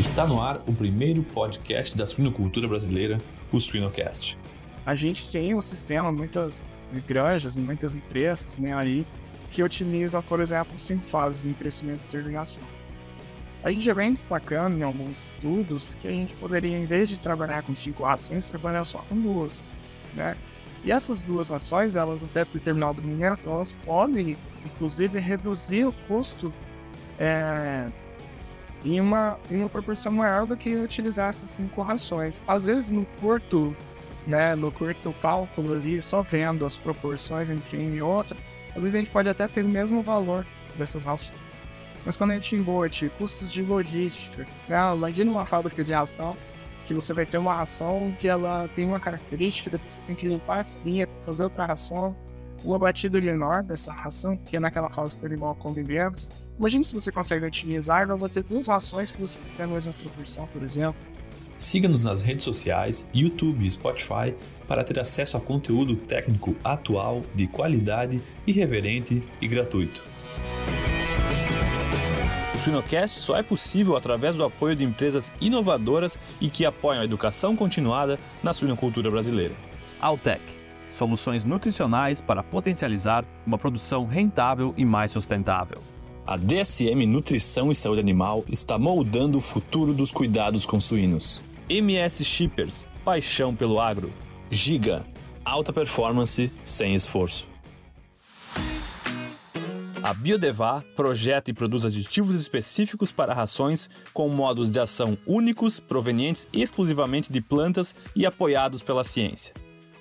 Está no ar o primeiro podcast da suinocultura brasileira, o Suinocast. A gente tem um sistema, muitas granjas, muitas empresas né, aí, que utilizam, por exemplo, cinco fases de crescimento e terminação. A gente já vem destacando em alguns estudos que a gente poderia, em vez de trabalhar com cinco ações, trabalhar só com duas. Né? E essas duas ações, elas até determinado momento, elas podem, inclusive, reduzir o custo é, em, uma, em uma proporção maior do que utilizar essas cinco rações. Às vezes, no curto, né, no curto cálculo ali, só vendo as proporções entre uma e outra, às vezes a gente pode até ter o mesmo valor dessas rações. Mas quando a gente embute custos de logística, né, imagina uma fábrica de ração que você vai ter uma ração que ela tem uma característica, depois você tem que limpar essa linha, fazer outra ração, o abatido menor dessa ração, que é naquela fase que animal convivemos. Imagina se você consegue otimizar, vai ter duas rações que você tem a mesma proporção, por exemplo. Siga-nos nas redes sociais, YouTube e Spotify para ter acesso a conteúdo técnico atual, de qualidade, irreverente e gratuito. O Suinocast só é possível através do apoio de empresas inovadoras e que apoiam a educação continuada na suinocultura brasileira. Altec soluções nutricionais para potencializar uma produção rentável e mais sustentável. A DSM Nutrição e Saúde Animal está moldando o futuro dos cuidados com suínos. MS Shippers, paixão pelo agro. Giga, alta performance sem esforço. A Biodevá projeta e produz aditivos específicos para rações com modos de ação únicos, provenientes exclusivamente de plantas e apoiados pela ciência.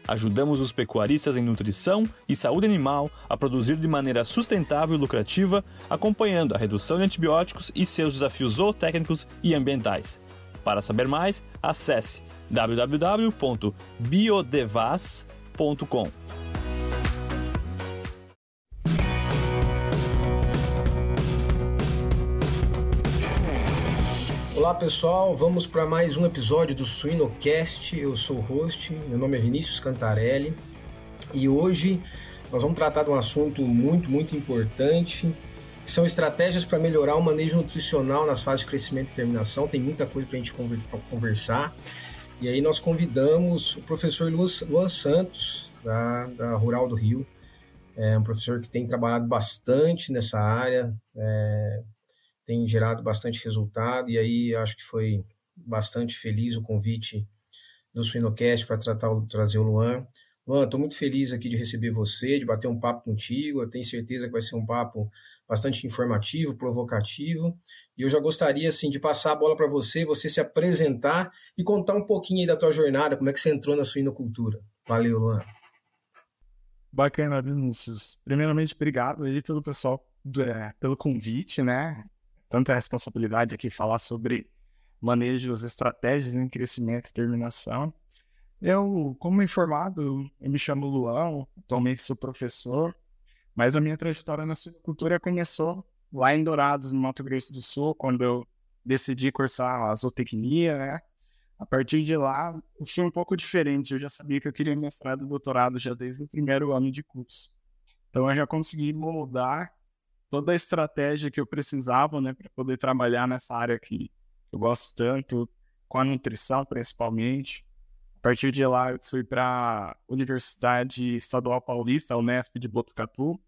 Ajudamos os pecuaristas em nutrição e saúde animal a produzir de maneira sustentável e lucrativa, acompanhando a redução de antibióticos e seus desafios zootécnicos e ambientais. Para saber mais, acesse www.biodevas.com. Olá pessoal, vamos para mais um episódio do Suinocast. Eu sou o host, meu nome é Vinícius Cantarelli e hoje nós vamos tratar de um assunto muito, muito importante. Que são estratégias para melhorar o manejo nutricional nas fases de crescimento e terminação. Tem muita coisa para a gente conversar. E aí nós convidamos o professor Luan, Santos, da, da Rural do Rio. É um professor que tem trabalhado bastante nessa área, é, tem gerado bastante resultado, e aí acho que foi bastante feliz o convite do Suinocast para tratar, trazer o Luan. Luan, estou muito feliz aqui de receber você, de bater um papo contigo. Eu tenho certeza que vai ser um papo bastante informativo, provocativo. E eu já gostaria assim de passar a bola para você, você se apresentar e contar um pouquinho aí da tua jornada, como é que você entrou na suinocultura. Valeu, Luan. Bacana, Vinícius. Primeiramente, obrigado aí pelo pessoal, é, pelo convite, né? Tanta responsabilidade aqui falar sobre manejo das estratégias em crescimento e terminação. Eu, como informado, eu me chamo Luan, atualmente sou professor, mas a minha trajetória na suinocultura começou lá em Dourados, no Mato Grosso do Sul, quando eu decidi cursar a zootecnia, né? A partir de lá, foi um pouco diferente. Eu já sabia que eu queria mestrado e doutorado já desde o primeiro ano de curso. Então, eu já consegui moldar toda a estratégia que eu precisava, né, para poder trabalhar nessa área que eu gosto tanto, com a nutrição principalmente. A partir de lá, eu fui para a Universidade Estadual Paulista, Unesp de Botucatu,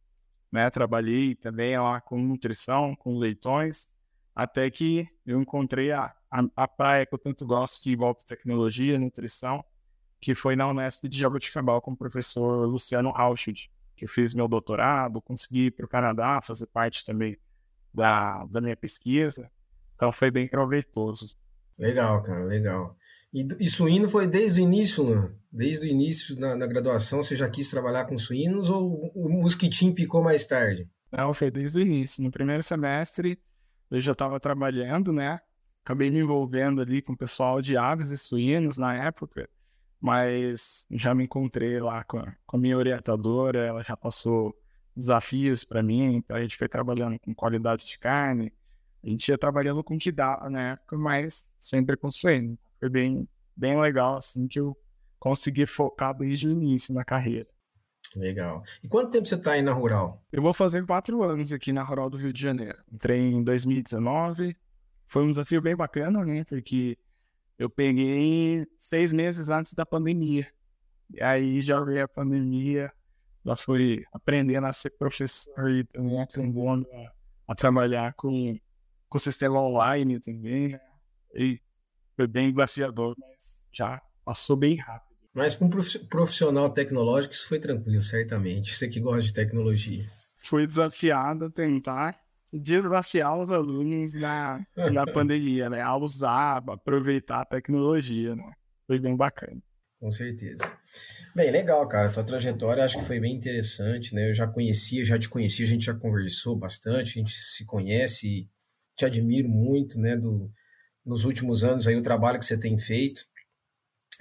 né, trabalhei também lá com nutrição, com leitões, até que eu encontrei a, a, a praia que eu tanto gosto, que envolve tecnologia, nutrição, que foi na Unesp de Jaboticabal com o professor Luciano Rauschid que eu fiz meu doutorado, consegui ir para o Canadá fazer parte também da, da minha pesquisa. Então foi bem proveitoso. Legal, cara, legal. E, e suíno foi desde o início, né? Desde o início na, na, graduação, você já quis trabalhar com suínos ou o mosquitinho picou mais tarde? Não, foi desde o início. No primeiro semestre eu já estava trabalhando, né? Acabei me envolvendo ali com o pessoal de aves e suínos na época mas já me encontrei lá com a, com a minha orientadora, ela já passou desafios para mim, então a gente foi trabalhando com qualidade de carne, a gente ia trabalhando com o que dá na época, mas sempre com suíno. Foi bem, bem legal, assim, que eu consegui focar desde o início na carreira. Legal. E quanto tempo você está aí na Rural? Eu vou fazer quatro anos aqui na Rural do Rio de Janeiro. Entrei em 2019, foi um desafio bem bacana, né? Porque eu peguei seis meses antes da pandemia. E aí já veio a pandemia, já fui aprendendo a ser professor e também aprendendo a, a trabalhar com, com o sistema online também, né? E foi bem desafiador, mas já passou bem rápido. Mas para um profissional tecnológico isso foi tranquilo, certamente. Você que gosta de tecnologia. Fui desafiado a tentar desafiar os alunos na, na pandemia, né? A usar, aproveitar a tecnologia, né? Foi bem bacana. Com certeza. Bem, legal, cara. Tua trajetória acho que foi bem interessante, né? Eu já conhecia, já te conhecia, a gente já conversou bastante, a gente se conhece, te admiro muito, né? Do, nos últimos anos aí o trabalho que você tem feito.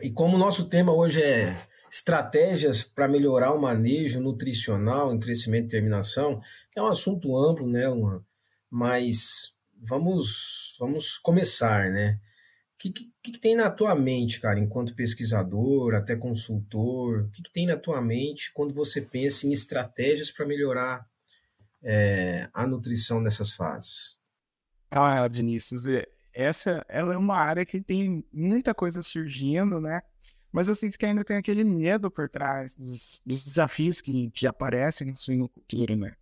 E como o nosso tema hoje é estratégias para melhorar o manejo nutricional em crescimento e terminação, é um assunto amplo, né, Luan? Mas vamos, vamos começar, né? O que, que, que, tem na tua mente, cara, enquanto pesquisador, até consultor? O que, que tem na tua mente quando você pensa em estratégias para melhorar é, a nutrição nessas fases? Ah, Vinícius, é, essa ela é uma área que tem muita coisa surgindo, né? Mas eu sinto que ainda tem aquele medo por trás dos, dos desafios que, que aparecem no suinocultura, né?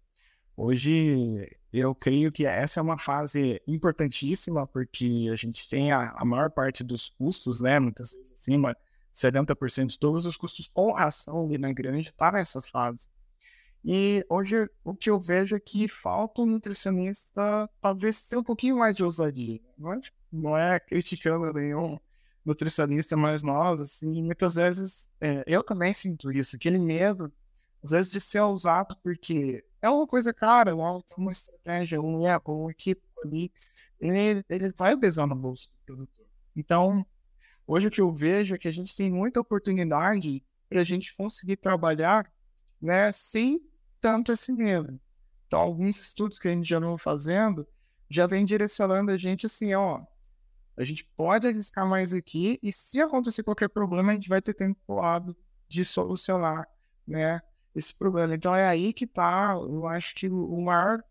Hoje, eu creio que essa é uma fase importantíssima, porque a gente tem a, a maior parte dos custos, né? Muitas vezes acima de 70% de todos os custos com ração ali na grande está nessa fase. E hoje o que eu vejo é que falta um nutricionista talvez ter um pouquinho mais de ousadia. Não é, não é criticando nenhum nutricionista mais nós, assim, muitas vezes é, eu também sinto isso, aquele medo, às vezes, de ser ousado, porque é uma coisa cara, uma estratégia, um app, um equipe ali, ele, ele vai pesar no bolso do produtor. Então, hoje o que eu vejo é que a gente tem muita oportunidade para a gente conseguir trabalhar né, sem tanto esse medo. Então, alguns estudos que a gente já vem fazendo já vem direcionando a gente assim, ó, a gente pode arriscar mais aqui e se acontecer qualquer problema, a gente vai ter tempo lado de solucionar, né, esse problema. Então, é aí que tá, eu acho que o maior,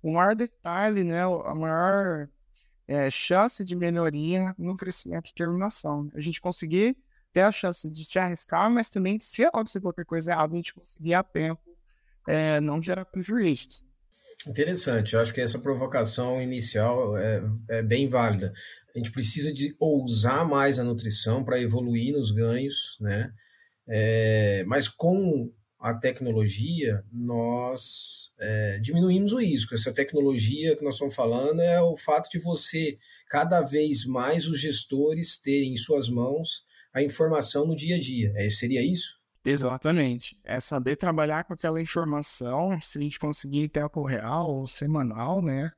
o maior detalhe, né, a maior é, chance de melhoria no crescimento e terminação. A gente conseguir ter a chance de se arriscar, mas também, se acontecer qualquer coisa errada, a gente conseguir a tempo é, não gerar prejuízos. Interessante, eu acho que essa provocação inicial é, é bem válida. A gente precisa de ousar mais a nutrição para evoluir nos ganhos, né? É, mas com a tecnologia, nós é, diminuímos o risco. Essa tecnologia que nós estamos falando é o fato de você, cada vez mais, os gestores terem em suas mãos a informação no dia a dia. É, seria isso? Exatamente. É saber trabalhar com aquela informação, se a gente conseguir em tempo real ou semanal, né?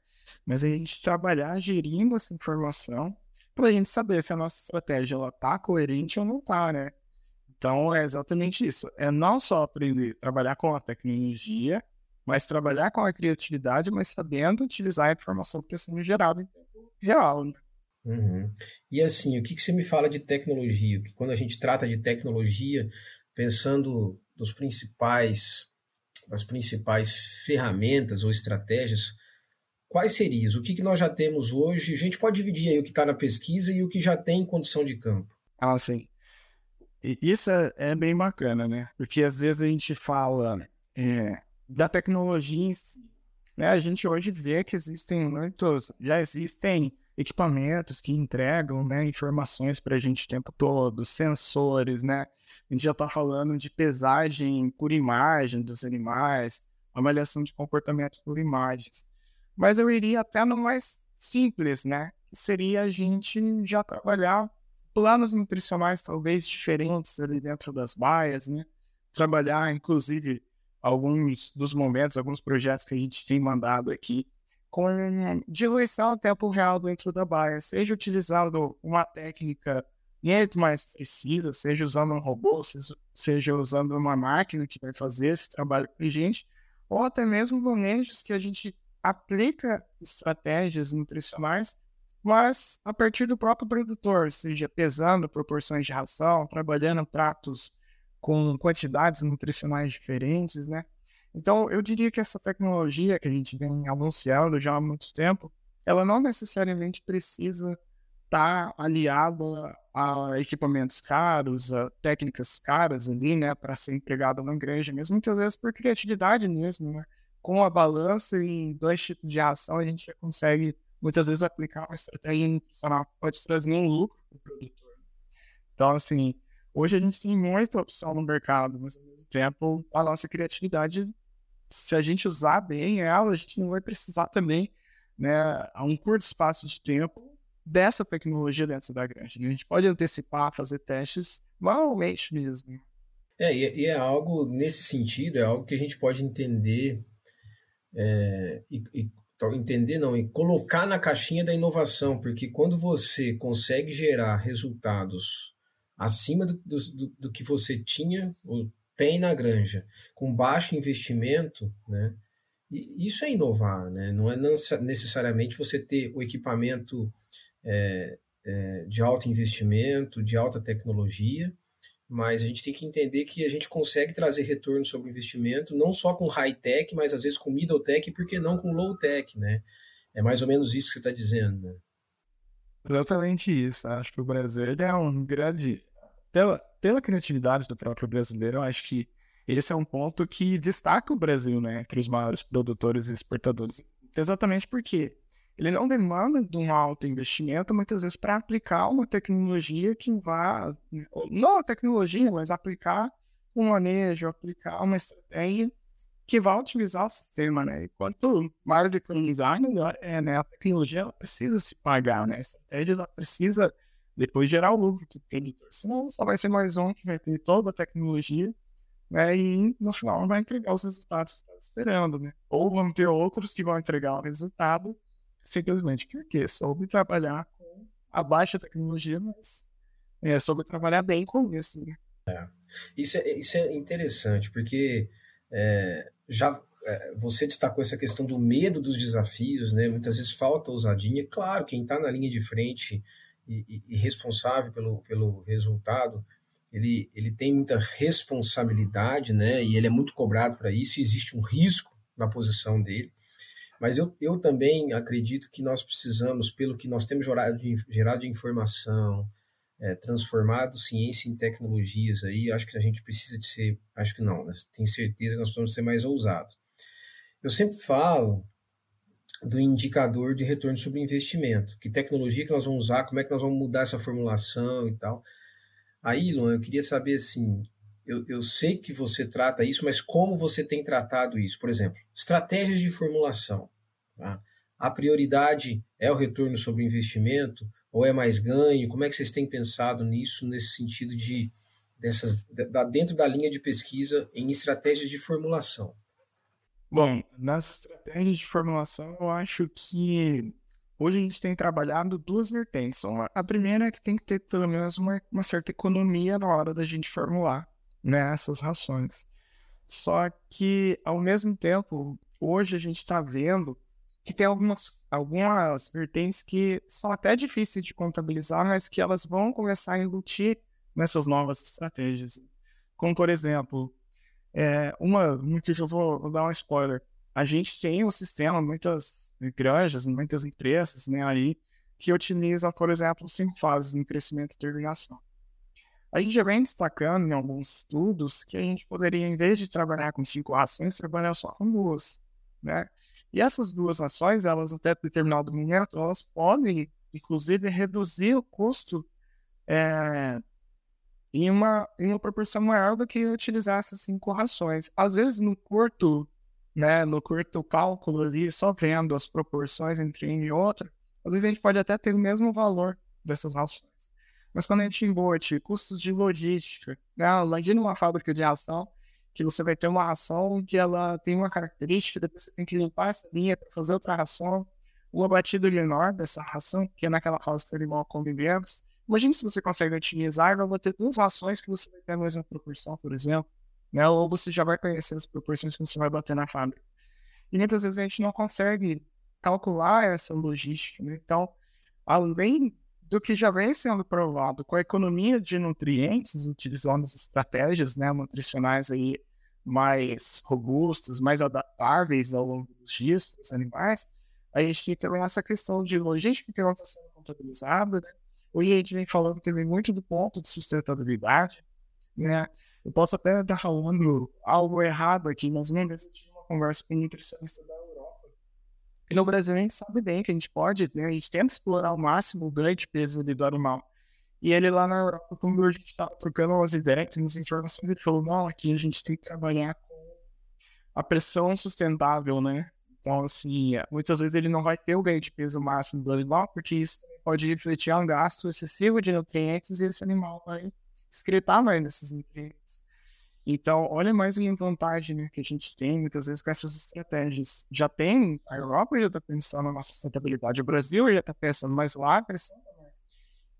Mas a gente trabalhar gerindo essa informação para a gente saber se a nossa estratégia ela tá coerente ou não tá, né? Então é exatamente isso. É não só aprender a trabalhar com a tecnologia, mas trabalhar com a criatividade, mas sabendo utilizar a informação que está sendo gerada em tempo real, né? Uhum. E assim, o que, que você me fala de tecnologia? Que quando a gente trata de tecnologia, pensando nos principais, das principais ferramentas ou estratégias, quais seriam? O que, que nós já temos hoje? A gente pode dividir aí o que está na pesquisa e o que já tem em condição de campo. Ah, sim. Isso é, é bem bacana, né? Porque às vezes a gente fala é, da tecnologia em si. Né? A gente hoje vê que existem muitos, já existem equipamentos que entregam né, informações para a gente o tempo todo, sensores, né? A gente já está falando de pesagem por imagem dos animais, avaliação de comportamento por imagens. Mas eu iria até no mais simples, né? Que seria a gente já trabalhar planos nutricionais talvez diferentes ali dentro das baias, né? Trabalhar, inclusive, alguns dos momentos, alguns projetos que a gente tem mandado aqui com diluição a tempo real dentro da baia, seja utilizando uma técnica muito mais precisa, seja usando um robô, seja usando uma máquina que vai fazer esse trabalho para a gente, ou até mesmo manejos que a gente aplica estratégias nutricionais, mas a partir do próprio produtor, seja pesando proporções de ração, trabalhando pratos com quantidades nutricionais diferentes, né? Então, eu diria que essa tecnologia que a gente vem anunciando já há muito tempo, ela não necessariamente precisa estar tá aliada a equipamentos caros, a técnicas caras ali, né, para ser empregada na granja mesmo, muitas vezes por criatividade mesmo, né? Com a balança e dois tipos de ação, a gente já consegue muitas vezes aplicar uma estratégia nutricional que pode trazer um lucro para o produtor. Então, assim, hoje a gente tem muita opção no mercado, mas ao mesmo tempo a nossa criatividade, se a gente usar bem ela, a gente não vai precisar também, né, a um curto espaço de tempo, dessa tecnologia dentro da granja. A gente pode antecipar, fazer testes manualmente mesmo. É, e é algo nesse sentido, é algo que a gente pode entender é, e, e entender não, e colocar na caixinha da inovação, porque quando você consegue gerar resultados acima do, do, do que você tinha ou tem na granja, com baixo investimento, né? isso é inovar, né? Não é necessariamente você ter o equipamento é, é, de alto investimento, de alta tecnologia, mas a gente tem que entender que a gente consegue trazer retorno sobre o investimento, não só com high-tech, mas às vezes com middle-tech, e por que não com low-tech, né? É mais ou menos isso que você está dizendo, né? Exatamente isso. Acho que o Brasil é um grande... Pela, pela criatividade do próprio brasileiro, eu acho que esse é um ponto que destaca o Brasil, né? Entre os maiores produtores e exportadores. Exatamente porque ele não demanda de um alto investimento, muitas vezes, para aplicar uma tecnologia que vá, não a tecnologia, mas aplicar um manejo, aplicar uma estratégia que vá utilizar o sistema, né? E quanto mais economizar, melhor é, né? A tecnologia ela precisa se pagar, né? A estratégia ela precisa depois gerar o lucro que tem, senão só vai ser mais um que vai ter toda a tecnologia, né? E no final não vai entregar os resultados que está esperando, né? Ou vão ter outros que vão entregar o resultado simplesmente porque soube trabalhar com a baixa tecnologia, mas é, soube trabalhar bem com isso. Né? É. Isso, é, isso é interessante, porque é, já é, você destacou essa questão do medo dos desafios, né? Muitas vezes falta ousadia. Claro, quem está na linha de frente e, e, responsável pelo, pelo resultado, ele, ele tem muita responsabilidade, né? E ele é muito cobrado para isso. Existe um risco na posição dele. Mas eu, eu também acredito que nós precisamos, pelo que nós temos gerado de, gerado de informação, é, transformado ciência em tecnologias aí, acho que a gente precisa de ser, acho que não, tenho certeza que nós precisamos ser mais ousados. Eu sempre falo do indicador de retorno sobre investimento, que tecnologia que nós vamos usar, como é que nós vamos mudar essa formulação e tal. Aí, Luan, eu queria saber assim, eu, eu sei que você trata isso, mas como você tem tratado isso? Por exemplo, estratégias de formulação. Tá? A prioridade é o retorno sobre investimento ou é mais ganho? Como é que vocês têm pensado nisso, nesse sentido de dessas dentro da linha de pesquisa em estratégias de formulação? Bom, nas estratégias de formulação, eu acho que hoje a gente tem trabalhado duas vertentes. A primeira é que tem que ter pelo menos uma, uma certa economia na hora da gente formular nessas rações. Só que, ao mesmo tempo, hoje a gente está vendo que tem algumas, algumas vertentes que são até difíceis de contabilizar, mas que elas vão começar a embutir nessas novas estratégias. Como, por exemplo, é, uma, que eu vou, vou, dar um spoiler. A gente tem um sistema, muitas granjas, muitas empresas né, aí, que utilizam, por exemplo, cinco fases no crescimento e terminação. A gente já vem destacando em alguns estudos que a gente poderia, em vez de trabalhar com cinco ações, trabalhar só com duas, né? E essas duas ações, elas até determinado momento, elas podem, inclusive, reduzir o custo é, em, uma, em uma proporção maior do que utilizar essas cinco rações. Às vezes, no curto, né, no curto cálculo ali, só vendo as proporções entre uma e outra, às vezes a gente pode até ter o mesmo valor dessas rações. Mas quando a gente embute custos de logística, né? imagina uma fábrica de ração, que você vai ter uma ração que ela tem uma característica, depois você tem que limpar essa linha para fazer outra ração, o abatido menor dessa ração, que é naquela fase que animal convivemos. Imagina se você consegue otimizar, vai ter duas rações que você vai ter a mesma proporção, por exemplo, né? ou você já vai conhecer as proporções que você vai bater na fábrica. E muitas vezes a gente não consegue calcular essa logística. Né? Então, além do que já vem sendo provado com a economia de nutrientes, utilizando as estratégias né, nutricionais aí mais robustas, mais adaptáveis ao longo dos dias para os animais, a gente tem também essa questão de logística que não está sendo contabilizada, né? Hoje a gente vem falando também muito do ponto de sustentabilidade, né? Eu posso até estar falando algo errado aqui, mas uma vez eu tive uma conversa com um nutricionista da Europa. E no Brasil a gente sabe bem que a gente pode, né? A gente tenta explorar ao máximo o grande peso do animal. E ele lá na Europa, quando a gente estava trocando umas ideias, umas informações, ele falou, não, aqui a gente tem que trabalhar com a pressão sustentável, né? Então, assim, muitas vezes ele não vai ter o ganho de peso máximo do animal, porque isso pode refletir um gasto excessivo de nutrientes e esse animal vai excretar mais esses nutrientes. Então, olha mais uma vantagem né, que a gente tem muitas vezes com essas estratégias. Já tem, a Europa já está pensando na sustentabilidade, o Brasil já está pensando, mas lá a pressão também.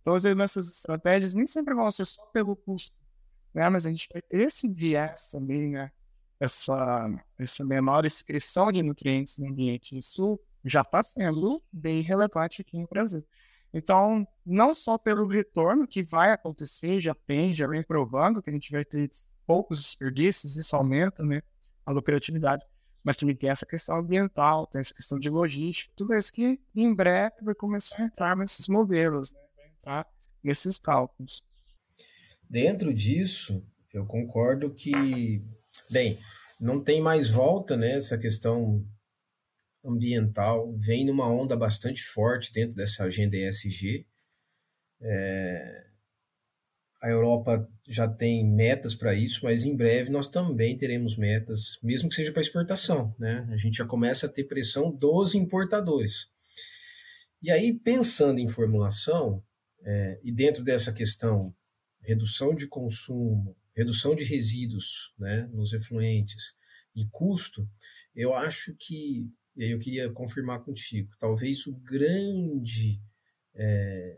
Então, às vezes, essas estratégias nem sempre vão ser só pelo custo, né? mas a gente vai ter esse viés também, né? essa, essa menor excreção de nutrientes no ambiente. Isso já está sendo bem relevante aqui no Brasil. Então, não só pelo retorno que vai acontecer, já tem, já vem provando que a gente vai ter poucos desperdícios, isso aumenta né, a lucratividade, mas também tem essa questão ambiental, tem essa questão de logística, tudo isso que em breve vai começar a entrar nesses modelos, né, vai entrar nesses cálculos. Dentro disso, eu concordo que, bem, não tem mais volta, né, essa questão ambiental vem numa onda bastante forte dentro dessa agenda ESG. É, a Europa já tem metas para isso, mas em breve nós também teremos metas, mesmo que seja para exportação. Né? A gente já começa a ter pressão dos importadores. E aí, pensando em formulação, é, e dentro dessa questão, redução de consumo, redução de resíduos né, nos efluentes e custo, eu acho que e aí eu queria confirmar contigo, talvez o grande, é,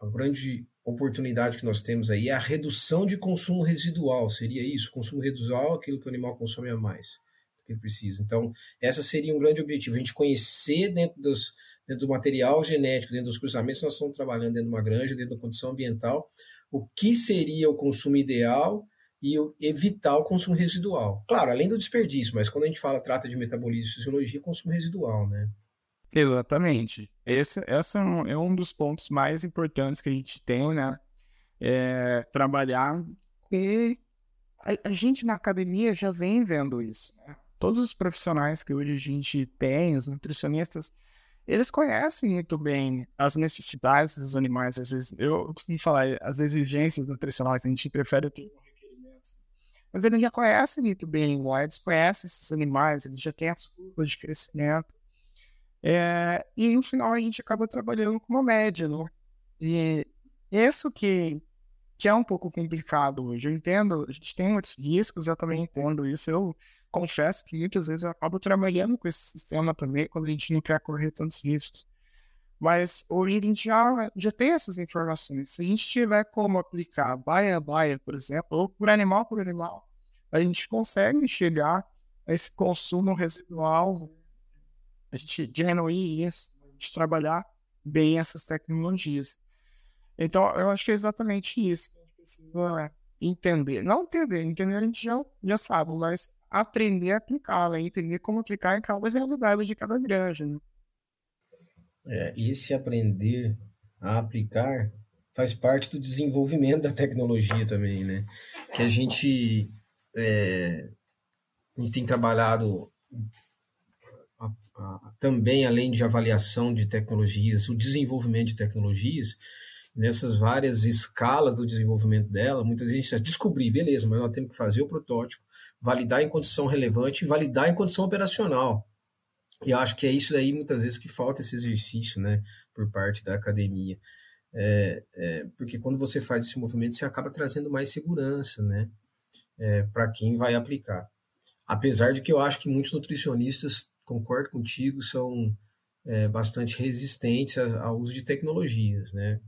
a grande oportunidade que nós temos aí é a redução de consumo residual, seria isso? Consumo residual, aquilo que o animal consome a mais do que ele precisa. Então, essa seria um grande objetivo, a gente conhecer dentro, dos, dentro do material genético, dentro dos cruzamentos, nós estamos trabalhando dentro de uma granja, dentro da condição ambiental, o que seria o consumo ideal e evitar o consumo residual. Claro, além do desperdício, mas quando a gente fala trata de metabolismo e fisiologia, consumo residual, né? Exatamente. Esse, esse é, um, é um dos pontos mais importantes que a gente tem, né? É trabalhar e a, a, gente na academia já vem vendo isso. Né? Todos os profissionais que hoje a gente tem, os nutricionistas, eles conhecem muito bem as necessidades dos animais. Às vezes, eu costumo falar, as exigências nutricionais, a gente prefere ter mas ele já conhece muito bem o eles conhece esses animais, ele já tem as curvas de crescimento. É, e no final a gente acaba trabalhando com uma média, né? E isso que, que é um pouco complicado hoje. Eu entendo, a gente tem muitos riscos, eu também entendo isso. Eu confesso que muitas vezes eu acabo trabalhando com esse sistema também, quando a gente não quer correr tantos riscos. Mas hoje a gente já, já tem essas informações. Se a gente tiver como aplicar baia a baia, por exemplo, ou por animal por animal, a gente consegue chegar a esse consumo residual, a gente diminuir isso, a gente trabalhar bem essas tecnologias. Então, eu acho que é exatamente isso que a gente precisa entender. Não entender, entender a gente já, já sabe, mas aprender a aplicar, né? entender como aplicar em cada realidade de cada granja. Né? É, esse aprender a aplicar faz parte do desenvolvimento da tecnologia também, né? Que a gente, é, a gente tem trabalhado a, a, também, além de avaliação de tecnologias, o desenvolvimento de tecnologias, nessas várias escalas do desenvolvimento dela, muitas vezes a gente descobrir, beleza, mas nós temos que fazer o protótipo, validar em condição relevante e validar em condição operacional. E eu acho que é isso aí, muitas vezes, que falta esse exercício, né, por parte da academia. É, é, porque quando você faz esse movimento, você acaba trazendo mais segurança, né, é, para quem vai aplicar. Apesar de que eu acho que muitos nutricionistas, concordo contigo, são é, bastante resistentes ao uso de tecnologias, né.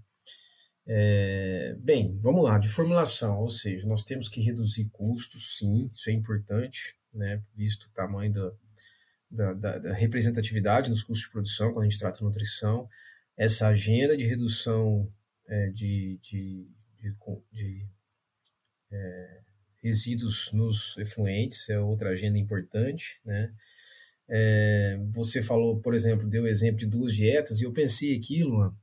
É, bem, vamos lá, de formulação, ou seja, nós temos que reduzir custos, sim, isso é importante, né, visto o tamanho da, da, da, da, representatividade nos custos de produção, quando a gente trata nutrição, essa agenda de redução é, de, de, de, de é, resíduos nos efluentes é outra agenda importante, né? É, você falou, por exemplo, deu o exemplo de duas dietas, e eu pensei aquilo,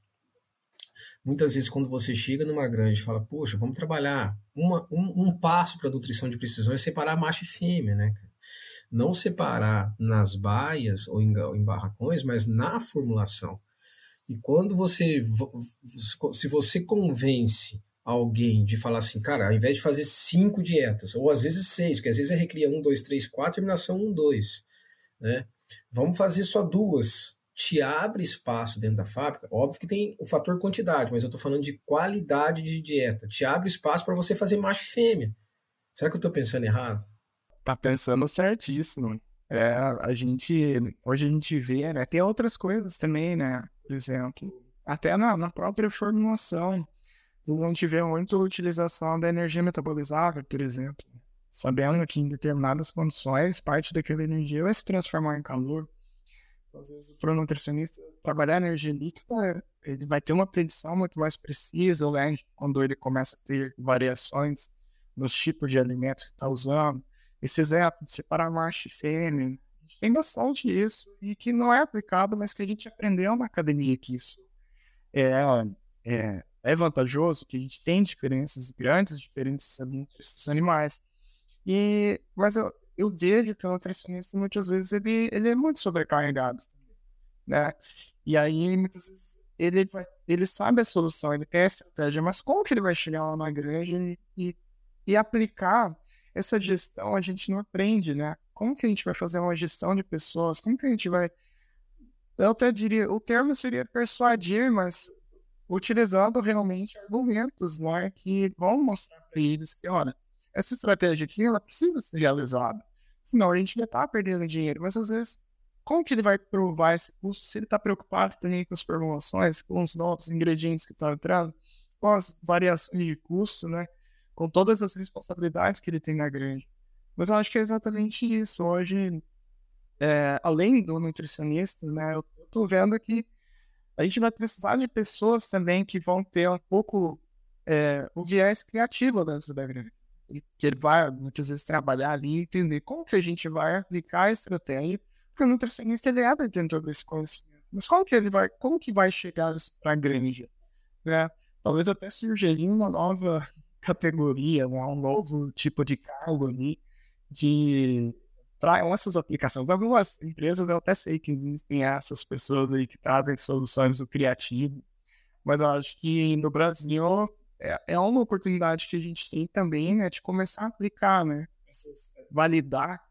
muitas vezes quando você chega numa grande e fala, poxa, vamos trabalhar, uma, um, um passo para a nutrição de precisão é separar macho e fêmea, né? Não separar nas baias ou em, barracões, mas na formulação. E quando você, se você convence alguém de falar assim, cara, ao invés de fazer cinco dietas, ou às vezes seis, porque às vezes é recria um, dois, três, quatro, terminação um, dois, né? Vamos fazer só duas. Te abre espaço dentro da fábrica. Óbvio que tem o fator quantidade, mas eu estou falando de qualidade de dieta. Te abre espaço para você fazer macho e fêmea. Será que eu estou pensando errado? Tá pensando certíssimo. É, a gente, hoje a gente vê, né? Tem outras coisas também, né? Por exemplo, até na, na própria formulação eles não tiveram muita utilização da energia metabolizável, por exemplo. Sabendo que em determinadas condições, parte daquela energia vai se transformar em calor. Então, às vezes, para o nutricionista trabalhar energia líquida, ele vai ter uma predição muito mais precisa, né? quando ele começa a ter variações nos tipos de alimentos que está usando. Esses é separar macho e fêmea. A gente tem bastante disso e que não é aplicado, mas que a gente aprendeu na academia que isso é, é é vantajoso, que a gente tem diferenças, grandes diferenças entre esses animais. E, mas eu, eu vejo que o nutricionista muitas vezes ele, ele é muito sobrecarregado, né? E aí muitas vezes ele vai, ele sabe a solução, ele tem a estratégia, mas como que ele vai chegar lá na granja e, e aplicar essa gestão? A gente não aprende, né? Como que a gente vai fazer uma gestão de pessoas? Como que a gente vai eu até diria, o termo seria persuadir, mas utilizando realmente argumentos né, que vão mostrar para eles que, olha, essa estratégia aqui ela precisa ser realizada. Senão a gente vai estar perdendo dinheiro. Mas às vezes, como que ele vai provar esse custo se ele está preocupado também com as formulações, com os novos ingredientes que estão entrando, com as variações de custo, né? Com todas as responsabilidades que ele tem na grande. Mas eu acho que é exatamente isso. Hoje, é, além do nutricionista, né? Eu estou vendo que a gente vai precisar de pessoas também que vão ter um pouco é, o viés criativo dentro da grande. Que ele vai, muitas vezes, trabalhar ali e entender como que a gente vai aplicar a estratégia, porque o nutricionista ele é dentro desse conhecimento. Mas como que ele vai, como que vai chegar para a grande? Né? Talvez até sugerir uma nova categoria, um novo tipo de cargo ali, de traiam essas aplicações. Algumas empresas eu até sei que existem essas pessoas aí que trazem soluções do criativo, mas eu acho que no Brasil é, é uma oportunidade que a gente tem também, né, de começar a aplicar, né, validar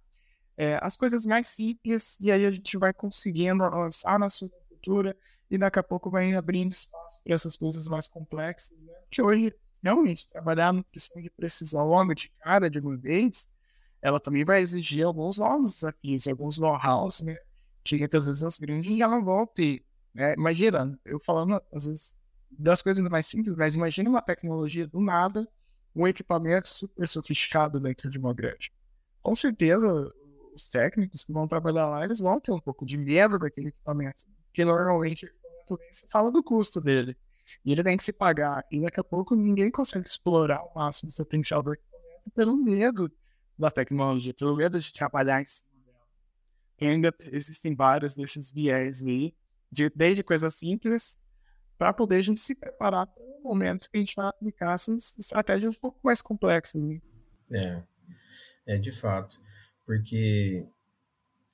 é, as coisas mais simples e aí a gente vai conseguindo avançar na sua cultura e daqui a pouco vai abrindo espaço para essas coisas mais complexas, né? Que hoje realmente trabalhar no questão de precisão logo de cara de uma ela também vai exigir alguns novos desafios, alguns know-hows, né? Que muitas vezes as grandes já não vão ter. Né? Imagina, eu falando, às vezes, das coisas mais simples, mas imagina uma tecnologia do nada, um equipamento super sofisticado dentro de uma grande. Com certeza, os técnicos que vão trabalhar lá, eles vão ter um pouco de medo daquele equipamento, porque normalmente você fala do custo dele. E ele tem que se pagar. E daqui a pouco ninguém consegue explorar o máximo do potencial do equipamento pelo medo da tecnologia, pelo medo de trabalhar em cima dela. E ainda existem vários desses viés aí, de, desde coisas simples, para poder a gente se preparar para o momento que a gente vai aplicar essas estratégias um pouco mais complexas. Né? É, é de fato, porque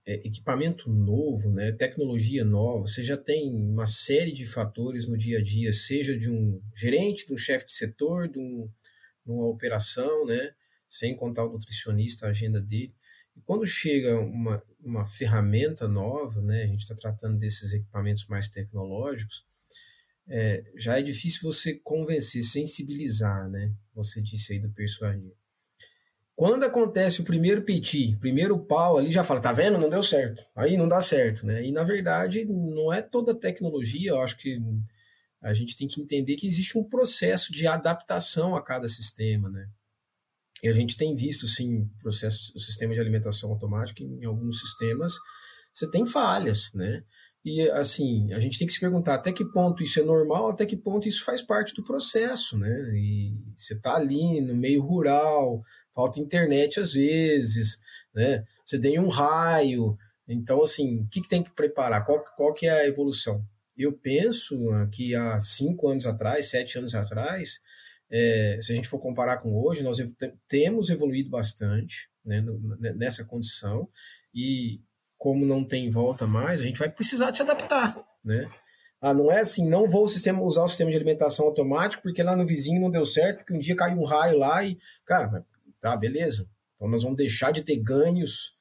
equipamento novo, né, tecnologia nova, você já tem uma série de fatores no dia a dia, seja de um gerente, de um chefe de setor, de, um, de uma operação, né, sem contar o nutricionista, a agenda dele. E quando chega uma, uma ferramenta nova, né, a gente está tratando desses equipamentos mais tecnológicos, é, já é difícil você convencer, sensibilizar, né? Você disse aí do persuadir. Quando acontece o primeiro piti, primeiro pau ali, já fala, tá vendo? Não deu certo. Aí não dá certo, né? E na verdade, não é toda tecnologia, eu acho que a gente tem que entender que existe um processo de adaptação a cada sistema, né? E a gente tem visto, sim, processo, o sistema de alimentação automática em alguns sistemas, você tem falhas, né? E, assim, a gente tem que se perguntar até que ponto isso é normal, até que ponto isso faz parte do processo, né? E você está ali no meio rural, falta internet às vezes, né? Você tem um raio, Então, assim, o que, que tem que preparar? Qual, qual que é a evolução? Eu penso que há cinco anos atrás, sete anos atrás, é, se a gente for comparar com hoje, nós temos evoluído bastante né, nessa condição e como não tem volta mais, a gente vai precisar se adaptar, né? Ah, não é assim, não vou sistema, usar o sistema de alimentação automático porque lá no vizinho não deu certo, porque um dia caiu um raio lá e, cara, tá, beleza. Então nós vamos deixar de ter ganhos,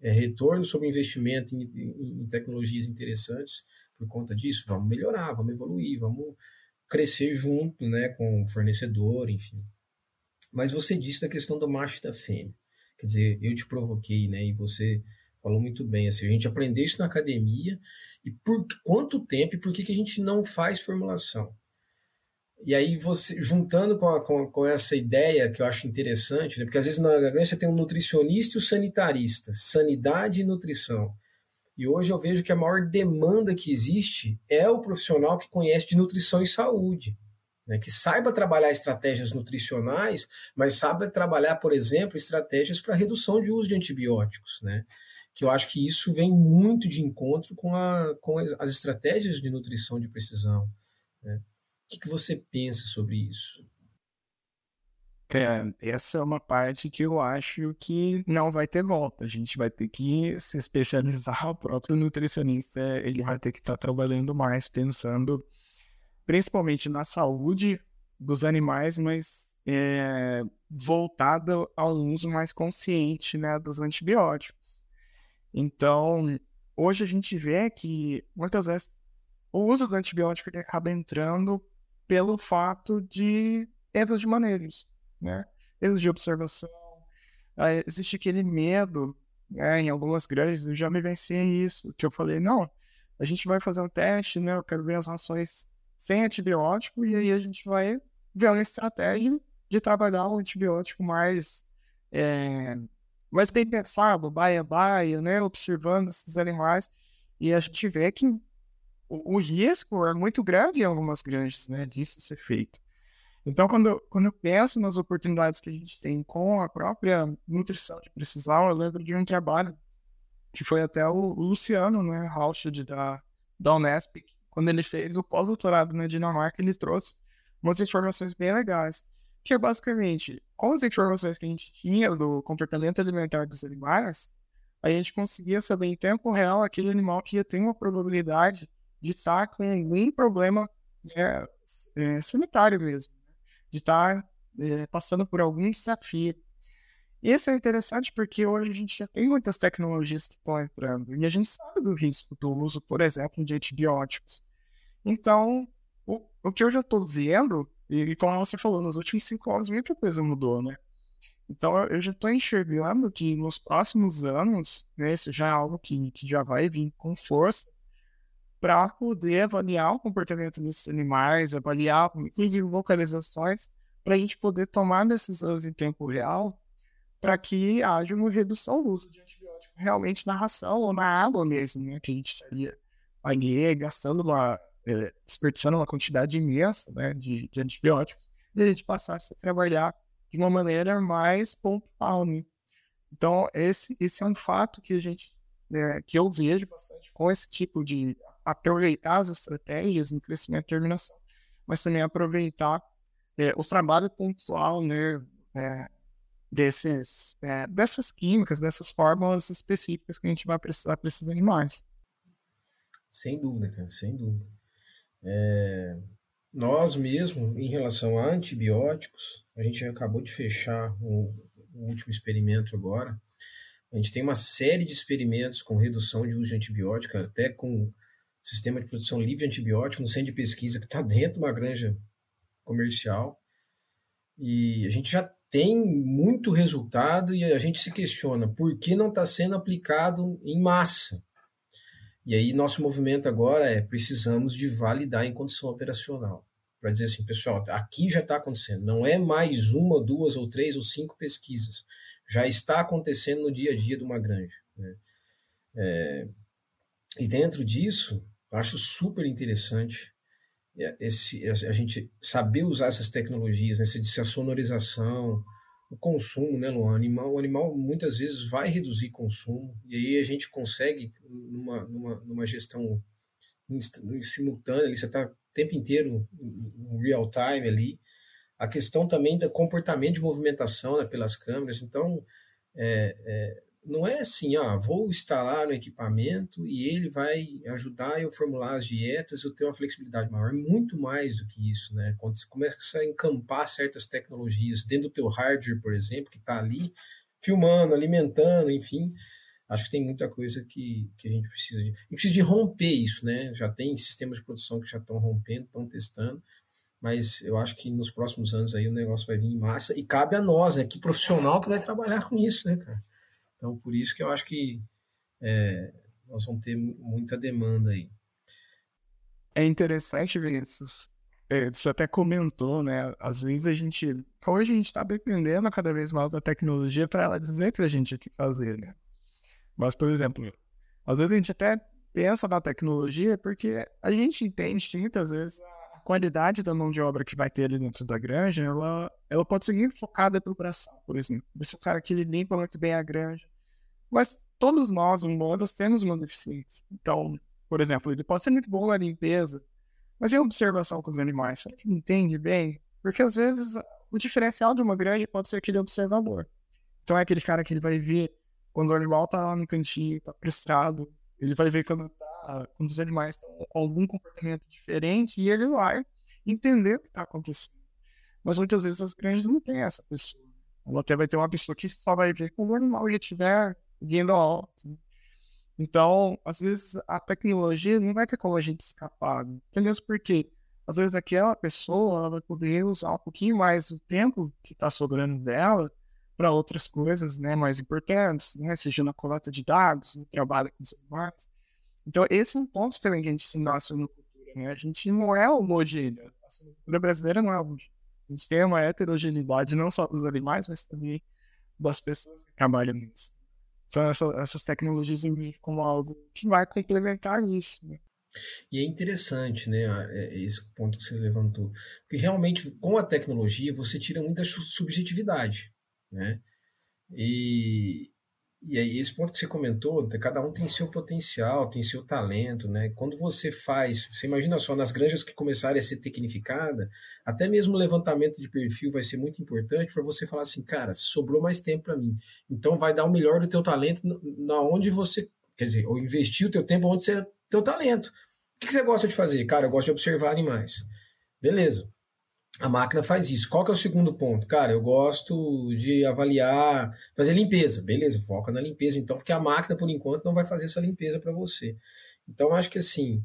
é, retorno sobre investimento em, em, em tecnologias interessantes por conta disso. Vamos melhorar, vamos evoluir, vamos crescer junto, né, com o fornecedor, enfim. Mas você disse da questão do macho e da fêmea. Quer dizer, eu te provoquei, né, e você falou muito bem, assim, a gente aprendeu isso na academia, e por quanto tempo e por que, que a gente não faz formulação? E aí você, juntando com, a, com, com, essa ideia que eu acho interessante, né, porque às vezes na grande você tem um nutricionista e o um sanitarista, sanidade e nutrição. E hoje eu vejo que a maior demanda que existe é o profissional que conhece de nutrição e saúde. Né, que saiba trabalhar estratégias nutricionais, mas saiba trabalhar, por exemplo, estratégias para redução de uso de antibióticos. Né? Que eu acho que isso vem muito de encontro com, a, com as estratégias de nutrição de precisão. Né? O que, que você pensa sobre isso? É, essa é uma parte que eu acho que não vai ter volta. A gente vai ter que se especializar. O próprio nutricionista ele vai ter que estar tá trabalhando mais, pensando principalmente na saúde dos animais, mas é, voltado ao uso mais consciente né, dos antibióticos. Então, hoje a gente vê que muitas vezes o uso do antibiótico acaba entrando pelo fato de erros de manejos né? Erros de observação. Uh, existe aquele medo, né? em algumas grandes, eu já vivenciei isso, que eu falei, não, a gente vai fazer um teste, né? Eu quero ver as rações sem antibiótico, e aí a gente vai ver uma estratégia de trabalhar um antibiótico mais, é, mais bem pensado, baia baia, né? Observando esses animais, e a gente vê que o, o risco é muito grande em algumas grandes, né? Disso ser feito. Então, quando eu, quando eu penso nas oportunidades que a gente tem com a própria nutrição de precisão, eu lembro de um trabalho que foi até o, Luciano, né, Rauschid, da, da Unesp, quando ele fez o pós-doutorado na Dinamarca, ele trouxe umas informações bem legais, que é basicamente, com as informações que a gente tinha do comportamento alimentar dos animais, a gente conseguia saber em tempo real aquele animal que ia ter uma probabilidade de estar com algum problema né, é, sanitário mesmo de estar é, passando por algum desafio. Isso é interessante porque hoje a gente já tem muitas tecnologias que estão entrando e a gente sabe do risco do uso, por exemplo, de antibióticos. Então, o, o que eu já estou vendo, e como você falou, nos últimos cinco anos muita coisa mudou, né? Então, eu já estou enxergando que nos próximos anos, né, isso já é algo que, que já vai vir com força, para poder avaliar o comportamento desses animais, avaliar, inclusive, localizações, para a gente poder tomar decisões em tempo real para que haja uma redução do uso de antibiótico realmente na ração ou na água mesmo, né? Que a gente estaria ali gastando uma, é, desperdiçando uma quantidade imensa né, de, de antibióticos e a gente passasse a trabalhar de uma maneira mais pontual, né? Então, esse, esse é um fato que a gente, né, que eu vejo bastante com esse tipo de aproveitar as estratégias no crescimento e terminação, mas também aproveitar é, o trabalho pontual né, é, desses, é, dessas químicas, dessas fórmulas específicas que a gente vai precisar para esses animais. Sem dúvida, cara, sem dúvida. É, nós mesmo, em relação a antibióticos, a gente acabou de fechar o, o último experimento agora. A gente tem uma série de experimentos com redução de uso de antibiótico, até com sistema de produção livre de antibiótico, no centro de pesquisa que está dentro de uma granja comercial. E a gente já tem muito resultado e a gente se questiona por que não está sendo aplicado em massa. E aí nosso movimento agora é precisamos de validar em condição operacional. Para dizer assim, pessoal, aqui já está acontecendo. Não é mais uma, duas ou três ou cinco pesquisas. Já está acontecendo no dia a dia de uma granja. Né? É, e dentro disso, acho super interessante é, esse, a gente saber usar essas tecnologias, né? essa sonorização, o consumo, né, Luan? O animal, o animal muitas vezes vai reduzir consumo, e aí a gente consegue, numa, numa, numa gestão simultânea, você está o tempo inteiro em real time ali. A questão também do comportamento de movimentação né, pelas câmeras. Então, é, é, não é assim, ah, vou instalar no equipamento e ele vai ajudar eu formular as dietas, eu tenho uma flexibilidade maior. É muito mais do que isso, né? Quando você começa a encampar certas tecnologias dentro do teu hardware, por exemplo, que está ali filmando, alimentando, enfim, acho que tem muita coisa que, que a gente precisa de. Gente precisa de romper isso, né? Já tem sistemas de produção que já estão rompendo, estão testando, mas eu acho que nos próximos anos aí o negócio vai vir em massa e cabe a nós, né? Que profissional que vai trabalhar com isso, né, cara? Então, por isso que eu acho que é, nós vamos ter muita demanda aí. É interessante, Vinícius. É, você até comentou, né? Às vezes a gente. Hoje a gente está dependendo cada vez mais da tecnologia para ela dizer para a gente o que fazer, né? Mas, por exemplo, às vezes a gente até pensa na tecnologia porque a gente entende muitas vezes a qualidade da mão de obra que vai ter ali dentro da granja, ela, ela pode seguir focada para o braçal, por exemplo. Esse cara que ele limpa muito bem a granja, mas todos nós, humanos, temos uma deficiência. Então, por exemplo, ele pode ser muito bom na limpeza, mas em observação com os animais, será que entende bem? Porque às vezes o diferencial de uma grande pode ser aquele observador. Então é aquele cara que ele vai ver quando o animal está lá no cantinho, está prestado, ele vai ver quando, tá, quando os animais estão com algum comportamento diferente e ele vai entender o que está acontecendo. Mas muitas vezes as grandes não têm essa pessoa. Ela até vai ter uma pessoa que só vai ver quando o animal estiver vindo alto. Então, às vezes, a tecnologia não vai ter como a gente escapar. Entendeu? Porque, às vezes, aquela pessoa ela vai poder usar um pouquinho mais o tempo que está sobrando dela para outras coisas né, mais importantes, né, seja na coleta de dados, no trabalho com os animais. Então, esse é um ponto também que a gente se nossa no cultura. Né? A gente não é homogêneo. A cultura brasileira não é homogênea. A gente tem uma heterogeneidade não só dos animais, mas também das pessoas que trabalham nisso. Então, essa, essas tecnologias em como algo que vai complementar isso. Né? E é interessante, né, é, esse ponto que você levantou. Porque realmente, com a tecnologia, você tira muita subjetividade, né? E, e aí, esse ponto que você comentou, cada um tem seu potencial, tem seu talento, né? Quando você faz, você imagina só, nas granjas que começarem a ser tecnificada, até mesmo o levantamento de perfil vai ser muito importante para você falar assim, cara, sobrou mais tempo para mim. Então vai dar o melhor do teu talento na onde você, quer dizer, ou investir o teu tempo onde você é teu talento. O que você gosta de fazer? Cara, eu gosto de observar animais. Beleza. A máquina faz isso. Qual que é o segundo ponto? Cara, eu gosto de avaliar, fazer limpeza. Beleza, foca na limpeza então, porque a máquina, por enquanto, não vai fazer essa limpeza para você. Então, acho que assim,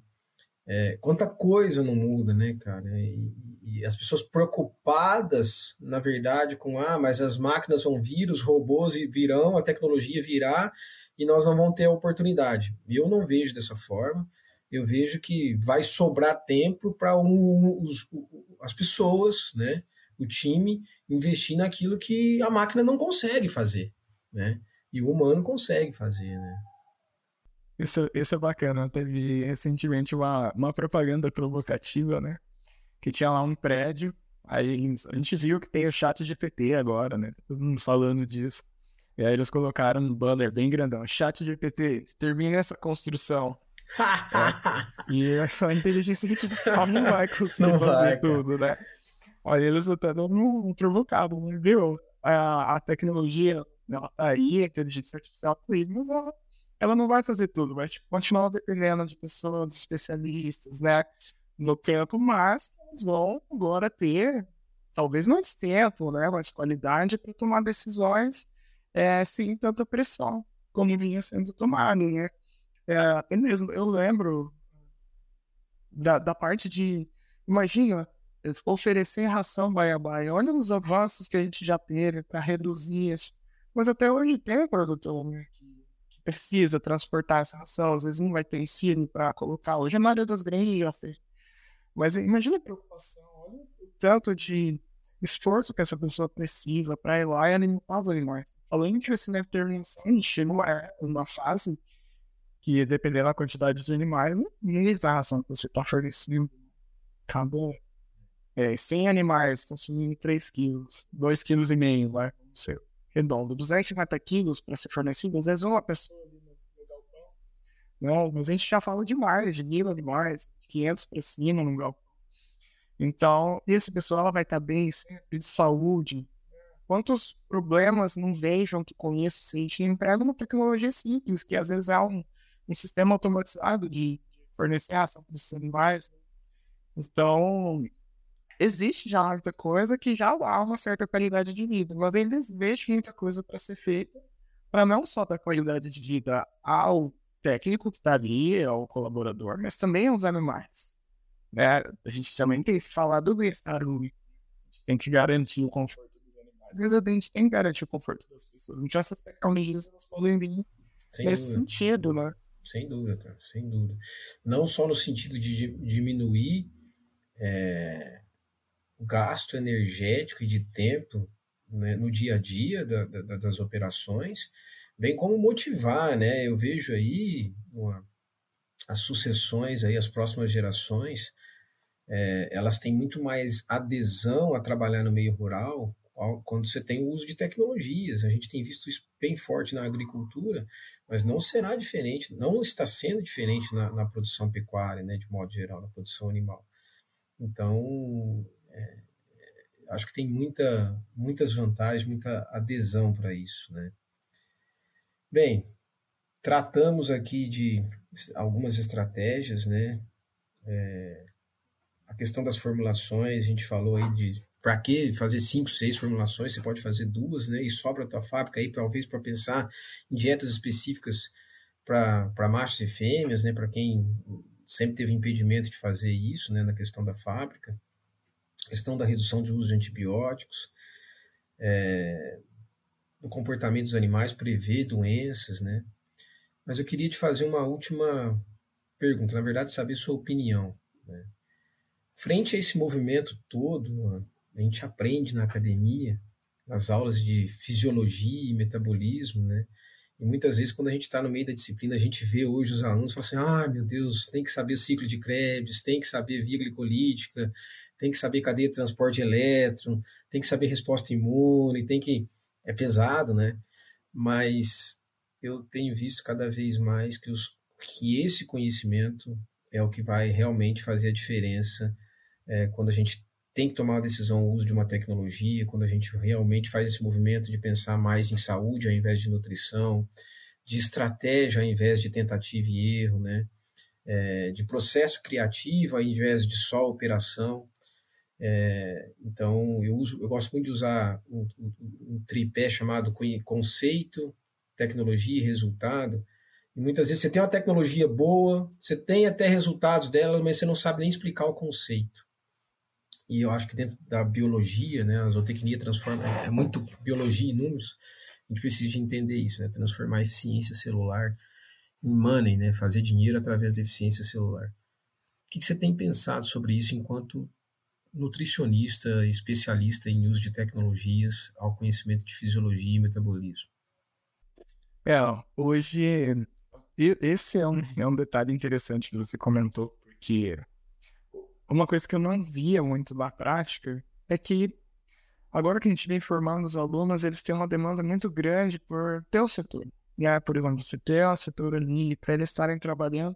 é, quanta coisa não muda, né, cara? E, e, as pessoas preocupadas, na verdade, com, ah, mas as máquinas vão vir, os robôs virão, a tecnologia virá, e nós não vamos ter a oportunidade. Eu não vejo dessa forma eu vejo que vai sobrar tempo para um, as pessoas, né, o time, investir naquilo que a máquina não consegue fazer, né? E o humano consegue fazer, né? Isso, isso é bacana. Teve recentemente uma, uma propaganda provocativa, né? Que tinha lá um prédio, aí a gente viu que tem o chat GPT agora, né? Todo mundo falando disso. E aí eles colocaram um banner bem grandão, chat GPT, termina essa construção. É. E a inteligência artificial não vai conseguir não fazer vai, tudo, né? Olha, eles estão dando um provocado, né? viu? A, a tecnologia, ela tá aí, a inteligência artificial tá aí, mas ela, ela não vai fazer tudo, vai tipo, continuar dependendo de pessoas, de especialistas, né? No tempo, mas eles vão agora ter, talvez mais tempo, né? Mais qualidade para tomar decisões é, sem tanta pressão, como vinha sendo tomado, né? É, até mesmo, eu lembro da, da parte de. Imagina, oferecer ração baia-baia. Olha os avanços que a gente já teve para reduzir isso. Mas até hoje tem produtor né, que, que, precisa transportar essa ração. Às vezes não vai ter ensino para colocar. Hoje a maioria das grandes. Mas imagina a preocupação. Olha o tanto de esforço que essa pessoa precisa para ir lá e alimentar os animais. Falando de esse intervenção, chegou uma fase que dependendo da quantidade de animais, ninguém tá que você está fornecendo. Cada é, 100 animais consumindo 3 quilos, 2,5 kg, vai. sei, redondo, 250 quilos para ser fornecido, às vezes uma pessoa ali no, galpão. Não, mas a gente já fala de mais, de mil animais, de 500 para cima no galpão. Então, esse pessoal ela vai estar bem sempre de saúde. Quantos problemas não vem junto com isso se a gente emprega uma tecnologia simples, que às vezes é um, um sistema automatizado de, fornecer ação para esses animais. Então, existe já muita coisa que já dá uma certa qualidade de vida, mas eles deixam muita coisa para ser feita, para não só dar qualidade de vida ao técnico que está ali, ao colaborador, mas também aos animais. Né? A gente também tem que falar do bem-estar gente tem que garantir o conforto dos animais, mas a gente tem que garantir o conforto das pessoas. Então, essas tecnologias elas podem vir nesse sentido, né? Sem dúvida, cara, sem dúvida. Não só no sentido de diminuir é, o gasto energético e de tempo né, no dia a dia da, da, das operações, bem como motivar, né? Eu vejo aí uma, as sucessões aí, as próximas gerações, é, elas têm muito mais adesão a trabalhar no meio rural quando você tem o uso de tecnologias. A gente tem visto isso bem forte na agricultura, mas não será diferente, não está sendo diferente na, na produção pecuária, né, de modo geral, na produção animal. Então, é, acho que tem muita, muitas vantagens, muita adesão para isso. Né? Bem, tratamos aqui de algumas estratégias, né? É, a questão das formulações, a gente falou aí de para que fazer cinco, seis formulações? Você pode fazer duas, né? E sobra a tua fábrica aí, talvez para pensar em dietas específicas para machos e fêmeas, né? Para quem sempre teve impedimento de fazer isso, né? Na questão da fábrica, questão da redução de uso de antibióticos, é, o comportamento dos animais prever doenças, né? Mas eu queria te fazer uma última pergunta, na verdade, saber sua opinião. Né? Frente a esse movimento todo, a gente aprende na academia, nas aulas de fisiologia e metabolismo, né? E muitas vezes, quando a gente está no meio da disciplina, a gente vê hoje os alunos falando assim: ah, meu Deus, tem que saber o ciclo de Krebs, tem que saber via glicolítica, tem que saber cadeia de transporte de elétron, tem que saber resposta imune, tem que. É pesado, né? Mas eu tenho visto cada vez mais que, os, que esse conhecimento é o que vai realmente fazer a diferença é, quando a gente tem que tomar uma decisão o uso de uma tecnologia, quando a gente realmente faz esse movimento de pensar mais em saúde ao invés de nutrição, de estratégia ao invés de tentativa e erro, né? É, de processo criativo ao invés de só operação. É, então, eu, uso, eu gosto muito de usar um, um, um tripé chamado conceito, tecnologia e resultado. E muitas vezes você tem uma tecnologia boa, você tem até resultados dela, mas você não sabe nem explicar o conceito e eu acho que dentro da biologia, né, a zootecnia transforma, é, muito biologia e números, a gente precisa de entender isso, né, transformar a eficiência celular em money, né, fazer dinheiro através da eficiência celular. O que, que você tem pensado sobre isso enquanto nutricionista, especialista em uso de tecnologias ao conhecimento de fisiologia e metabolismo? É, hoje esse é um, é um detalhe interessante que você comentou, porque uma coisa que eu não via muito na prática é que agora que a gente vem formando os alunos, eles têm uma demanda muito grande por ter o setor. Né? Por exemplo, você ter o setor ali para eles estarem trabalhando.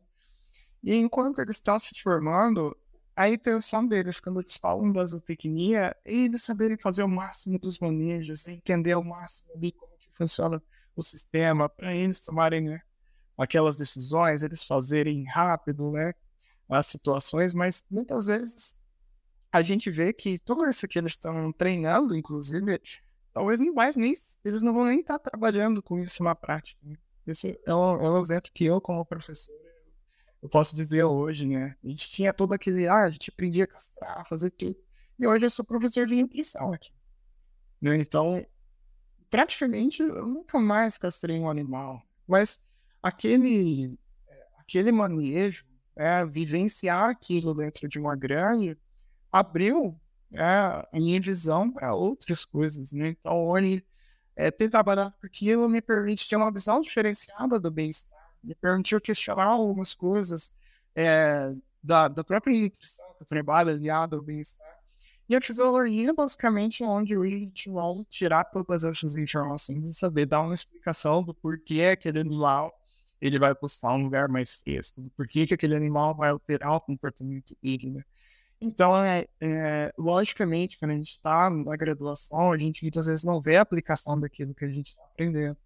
E enquanto eles estão se formando, a intenção deles, quando eles falam da zootecnia, é eles saberem fazer o máximo dos manejos, entender o máximo ali como que funciona o sistema, para eles tomarem né, aquelas decisões, eles fazerem rápido, né? As situações, mas muitas vezes a gente vê que tudo isso que eles estão treinando, inclusive, talvez nem mais nem eles não vão nem estar trabalhando com isso na prática. Né? Esse é um, é exemplo que eu, como professor, eu posso dizer hoje, né? A gente tinha todo aquele, ah, a gente aprendia a castrar, fazer tudo. E hoje eu sou professor de nutrição aqui. Né? Então, praticamente, eu nunca mais castrei um animal. Mas aquele, aquele manejo, é, vivenciar aquilo dentro de uma grande abriu é, a minha visão para outras coisas, né? Então, ele, é, ter trabalhado com aquilo me permite ter uma visão diferenciada do bem-estar, me permitiu questionar algumas coisas é, da, da própria nutrição eu trabalho aliado ao bem-estar. E a fisiologia, basicamente, é onde hoje a gente vai tirar todas essas informações e saber dar uma explicação do porquê aquele animal ele vai buscar um lugar mais fresco, do porquê que aquele animal vai alterar o comportamento dele, né? Então, é, é, logicamente, quando a gente está na graduação, a gente muitas vezes não vê a aplicação daquilo que a gente está aprendendo.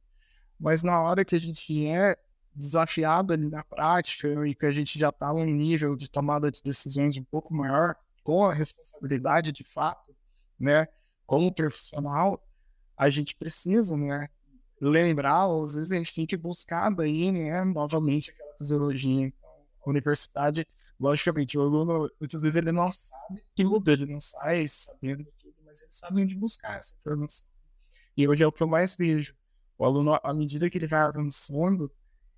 Mas na hora que a gente é desafiado ali na prática e que a gente já está num nível de tomada de decisões um pouco maior, com a responsabilidade de fato, né, como profissional, a gente precisa, né, lembrar, ou às vezes a gente tem que buscar daí, né, novamente aquela fisiologia. Então, a universidade, logicamente, o aluno, muitas vezes ele não sabe tudo, ele não sai sabendo tudo, mas ele sabe onde buscar essa informação. E hoje é o que eu mais vejo. O aluno, à medida que ele vai avançando,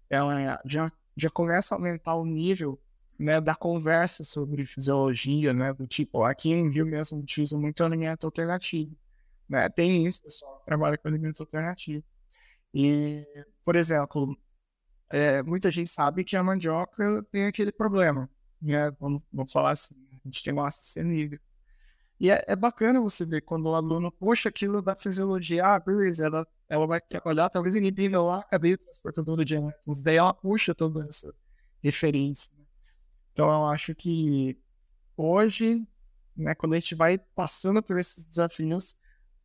ela já, já começa a aumentar o nível né, da conversa sobre fisiologia, né, do tipo, aqui em Rio mesmo a gente usa muito alimento alternativo, né, tem isso, pessoal que trabalha com alimento alternativo. E, por exemplo, é, muita gente sabe que a mandioca tem aquele problema, né, vamos, vamos falar assim, a gente tem uma cianídrica. E é, é, bacana você ver quando o aluno puxa aquilo da fisiologia, ah, beleza, ela, ela vai trabalhar, talvez inibindo lá a cadeia transportadora de daí ela puxa toda essa referência. Então eu acho que hoje, né, quando a gente vai passando por esses desafios,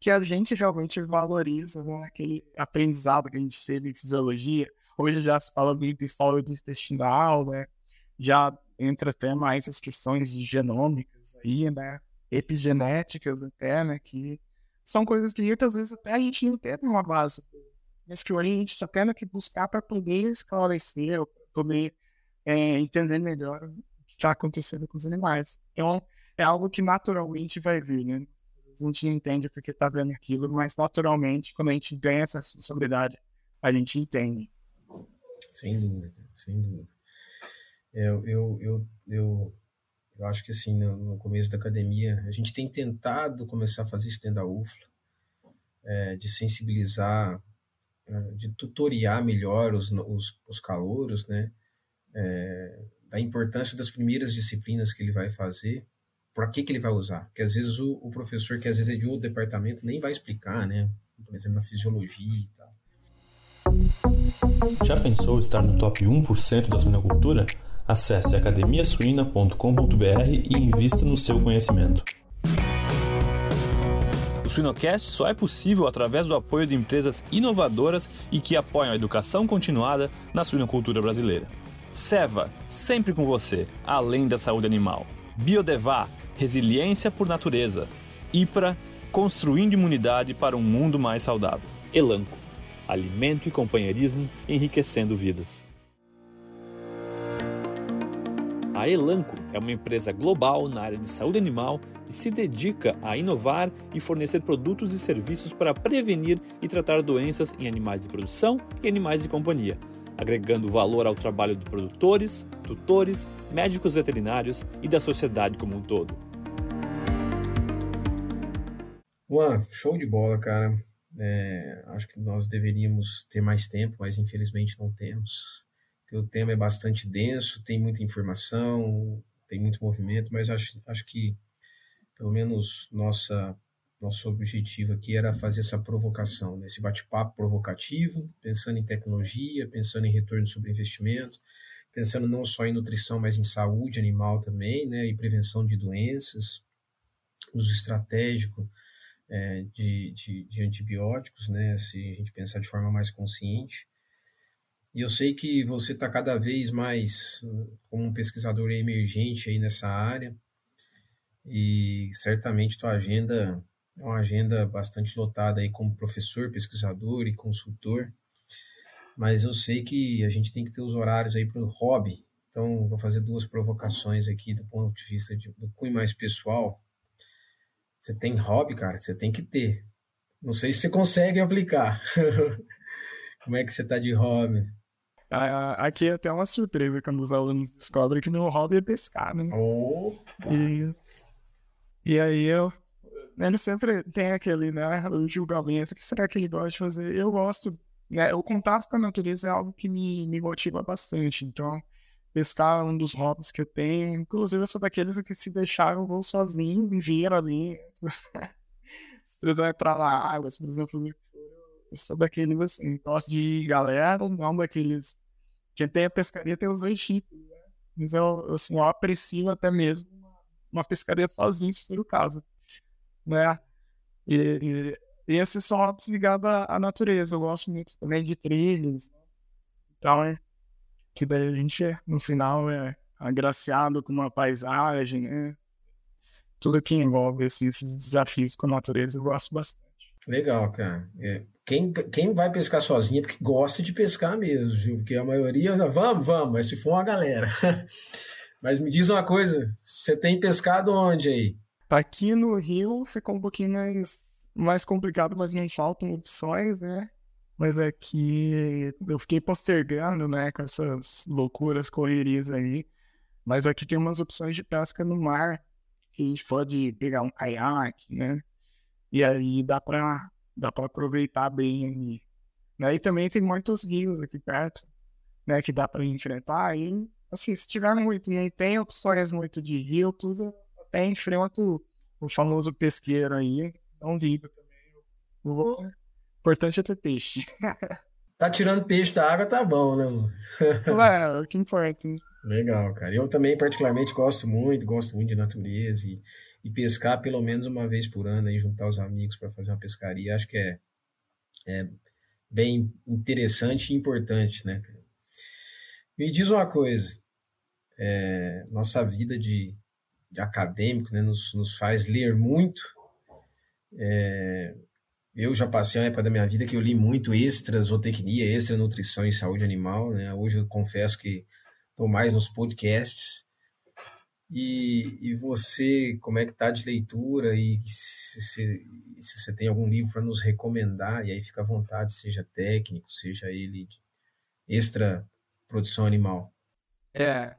que a gente realmente valoriza né, aquele aprendizado que a gente teve em fisiologia. Hoje já se fala muito de saúde intestinal, né? Já entra até mais as questões genômicas aí, né? Epigenéticas até, né? Que são coisas que muitas vezes até a gente não tem uma base. Mas que hoje a gente está tendo que buscar para poder esclarecer, para poder é, entender melhor o que está acontecendo com os animais. Então, é algo que naturalmente vai vir, né? A gente não entende porque está vendo aquilo, mas naturalmente, quando a gente ganha essa responsabilidade, a gente entende. Sem dúvida, sem dúvida. É, eu, eu, eu, eu, eu acho que assim, no, no, começo da academia, a gente tem tentado começar a fazer isso dentro da UFLA, é, de sensibilizar, é, de tutoriar melhor os, os, os calouros, né? é, da importância das primeiras disciplinas que ele vai fazer, para que, que ele vai usar. Porque às vezes o, o, professor, que às vezes é de outro departamento, nem vai explicar, né? Por exemplo, na fisiologia e tal. Já pensou estar no top 1% da suinocultura? Acesse academiasuina.com.br e invista no seu conhecimento. O Suinocast só é possível através do apoio de empresas inovadoras e que apoiam a educação continuada na suinocultura brasileira. Seva, sempre com você, além da saúde animal. Biodevá, resiliência por natureza. IPRA, construindo imunidade para um mundo mais saudável. Elanco, alimento e companheirismo enriquecendo vidas. A Elanco é uma empresa global na área de saúde animal e se dedica a inovar e fornecer produtos e serviços para prevenir e tratar doenças em animais de produção e animais de companhia agregando valor ao trabalho de produtores, tutores, médicos veterinários e da sociedade como um todo. Juan, show de bola, cara. É, acho que nós deveríamos ter mais tempo, mas infelizmente não temos. o tema é bastante denso, tem muita informação, tem muito movimento, mas acho, acho que pelo menos nossa nosso objetivo aqui era fazer essa provocação, né? esse bate-papo provocativo, pensando em tecnologia, pensando em retorno sobre investimento, pensando não só em nutrição, mas em saúde animal também, né? e prevenção de doenças, uso estratégico é, de, de, de, antibióticos, né? se a gente pensar de forma mais consciente. E eu sei que você está cada vez mais como um pesquisador emergente aí nessa área, e certamente tua agenda uma agenda bastante lotada aí como professor, pesquisador e consultor, mas eu sei que a gente tem que ter os horários aí para o hobby, então vou fazer duas provocações aqui do ponto de vista de, do cunho mais pessoal. Você tem hobby, cara? Você tem que ter. Não sei se você consegue aplicar. Como é que você tá de hobby? Aqui é até uma surpresa quando os alunos descobrem que meu hobby é pescar, né? E, e aí eu ele sempre tem aquele, né, o julgamento, o que será que ele gosta de fazer? Eu gosto, né, o contato com a natureza é algo que me, me motiva bastante, então pescar um dos hobbies que eu tenho. Inclusive, eu sou daqueles que se deixaram vão sozinho e viram ali. se precisar ir pra lá, se precisar fazer eu sou daqueles assim, gosto de galera, não daqueles. Quem tem a pescaria tem os dois tipos, né? Mas eu, assim, eu aprecio até mesmo uma pescaria sozinho, se for o caso. Né? E, e, e esses são hobbies ligados à, à, natureza. Eu gosto muito também de trilhas. Né? Então, é, que daí a gente, no final, é agraciado com uma paisagem, né? Tudo que envolve assim, esses desafios com a natureza, eu gosto bastante. Legal, cara. É, quem, quem vai pescar sozinho é porque gosta de pescar mesmo, viu? Porque a maioria, vamos, vamos, mas se for uma galera. mas me diz uma coisa, você tem pescado onde aí? Aqui no Rio ficou um pouquinho mais, mais complicado, mas não faltam opções, né? Mas é que eu fiquei postergando, né, com essas loucuras, correrias aí. Mas aqui tem umas opções de pesca no mar, que a gente pode pegar um caiaque, né? E aí dá pra, dá pra aproveitar bem ali. Né? E também tem muitos rios aqui perto, né, que dá pra enfrentar. E, assim, se tiver muito, e tem opções muito de rio, tudo até enfrento o famoso pesqueiro aí. Não digo também. O importante é ter peixe. tá tirando peixe da água, tá bom, né, mano? é, o que importa. Legal, cara. Eu também, particularmente, gosto muito, gosto muito de natureza e, e pescar pelo menos uma vez por ano, aí, juntar os amigos para fazer uma pescaria. Acho que é, é bem interessante e importante, né, Me diz uma coisa. É, nossa vida de, de acadêmico né, nos, nos faz ler muito. É, eu já passei uma época da minha vida que eu li muito extra zootecnia, extra nutrição e saúde animal. Né? Hoje eu confesso que estou mais nos podcasts. E, e você, como é que tá de leitura e se, se, se você tem algum livro para nos recomendar, e aí fica à vontade, seja técnico, seja ele de extra produção animal. É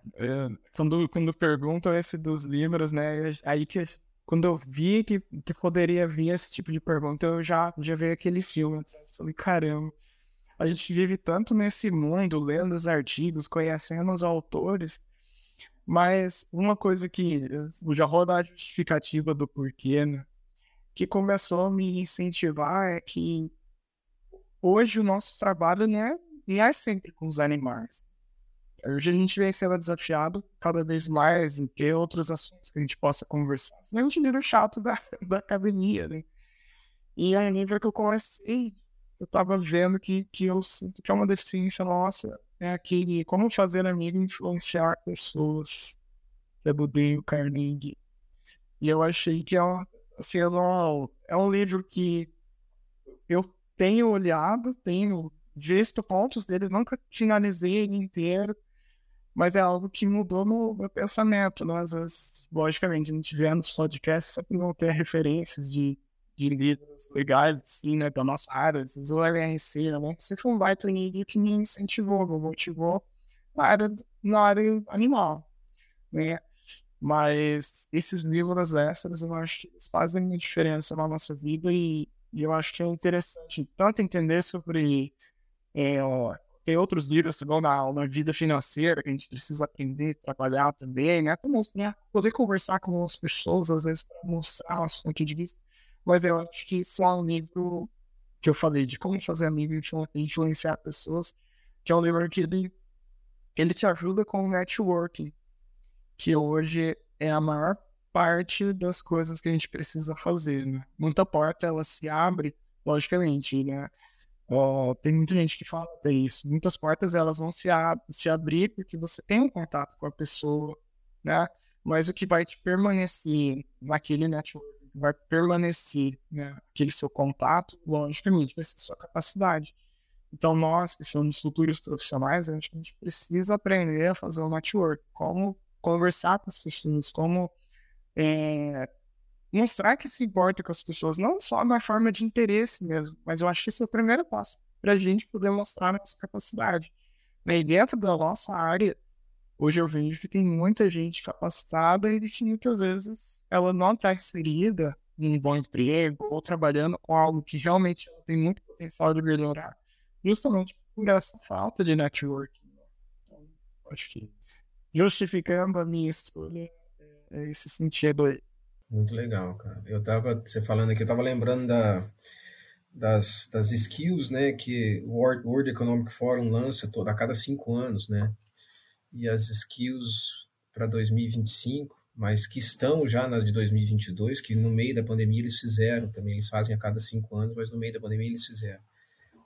quando, quando perguntam esse dos livros, né, aí que quando eu vi que, que poderia vir esse tipo de pergunta, eu já, já vi aquele filme, falei, caramba, a gente vive tanto nesse mundo, lendo os artigos, conhecendo os autores, mas uma coisa que já vou dar a justificativa do porquê, né? que começou a me incentivar é que hoje o nosso trabalho não é, não é sempre com os animais. Hoje a gente vem sendo desafiado cada vez mais em ter outros assuntos que a gente possa conversar. Senão a gente vira chato da, da academia, né? E a nível que eu comecei eu tava vendo que, que eu sinto que é uma deficiência nossa, é aquele como fazer amigo influenciar pessoas, é do Dale Carnegie. E eu achei que é, assim, não, é um livro que eu tenho olhado, tenho visto pontos dele, nunca finalizei ele inteiro, mas é algo que mudou no meu pensamento. Né? Às vezes, logicamente, a gente vê nos podcasts sempre vão ter referências de de livros legais, assim, né, da nossa área, o LRC, né, foi um baita livro que me incentivou, me motivou na área, na área animal, né, mas esses livros extras, eu acho que fazem uma diferença na nossa vida e, e eu acho que é interessante tanto entender sobre é, tem outros livros também na, na vida financeira que a gente precisa aprender, trabalhar também, né? Para poder conversar com as pessoas, às vezes, para mostrar nosso ponto de vista. Mas eu acho que isso é um livro que eu falei de como fazer amigo e influenciar pessoas, que é um livro que ele, ele te ajuda com o networking, que hoje é a maior parte das coisas que a gente precisa fazer, né? Muita porta, ela se abre, logicamente, né? Oh, tem muita gente que fala isso. Muitas portas, elas vão se, ab se abrir porque você tem um contato com a pessoa, né? Mas o que vai te permanecer naquele network vai permanecer né, aquele seu contato, logicamente, vai ser sua capacidade. Então, nós que somos futuros profissionais, a gente, a gente precisa aprender a fazer o network, como conversar com as pessoas, como é, mostrar que se importa com as pessoas, não só na forma de interesse mesmo, mas eu acho que esse é o primeiro passo para a gente poder mostrar nossa capacidade. E dentro da nossa área, Hoje eu vejo que tem muita gente capacitada e que muitas vezes ela não está inserida em um bom emprego ou trabalhando com algo que realmente tem muito potencial de melhorar, justamente por essa falta de networking. Então, acho que justificando a minha escolha é esse sentido aí. Muito legal, cara. Eu tava, você falando aqui, eu tava lembrando da, das, das skills, né, que o World, Economic Forum lança toda, a cada cinco anos, né, e as skills para 2025, mas que estão já nas de 2022, que no meio da pandemia eles fizeram também, eles fazem a cada cinco anos, mas no meio da pandemia eles fizeram.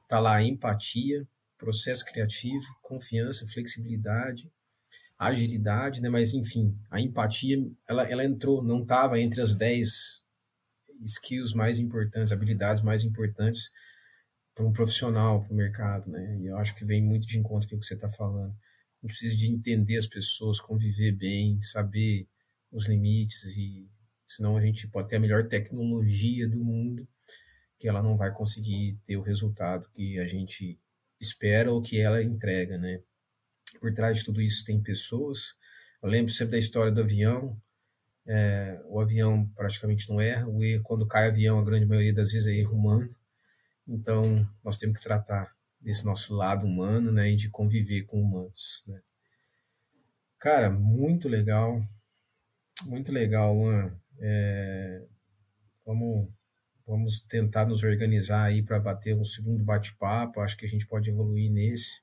Tá lá empatia, processo criativo, confiança, flexibilidade, agilidade, né? Mas enfim, a empatia, ela, ela entrou, não estava entre as 10 skills mais importantes, habilidades mais importantes para um profissional, para o mercado, né? E eu acho que vem muito de encontro com o que você está falando. A gente precisa de entender as pessoas, conviver bem, saber os limites e senão a gente pode ter a melhor tecnologia do mundo que ela não vai conseguir ter o resultado que a gente espera ou que ela entrega, né? Por trás de tudo isso tem pessoas. Eu lembro sempre da história do avião. É, o avião praticamente não erra. O erro, quando cai avião, a grande maioria das vezes é erro humano. Então, nós temos que tratar desse nosso lado humano, né, e de conviver com humanos, né. Cara, muito legal, muito legal, Luan. É, vamos, vamos tentar nos organizar aí para bater um segundo bate-papo. Acho que a gente pode evoluir nesse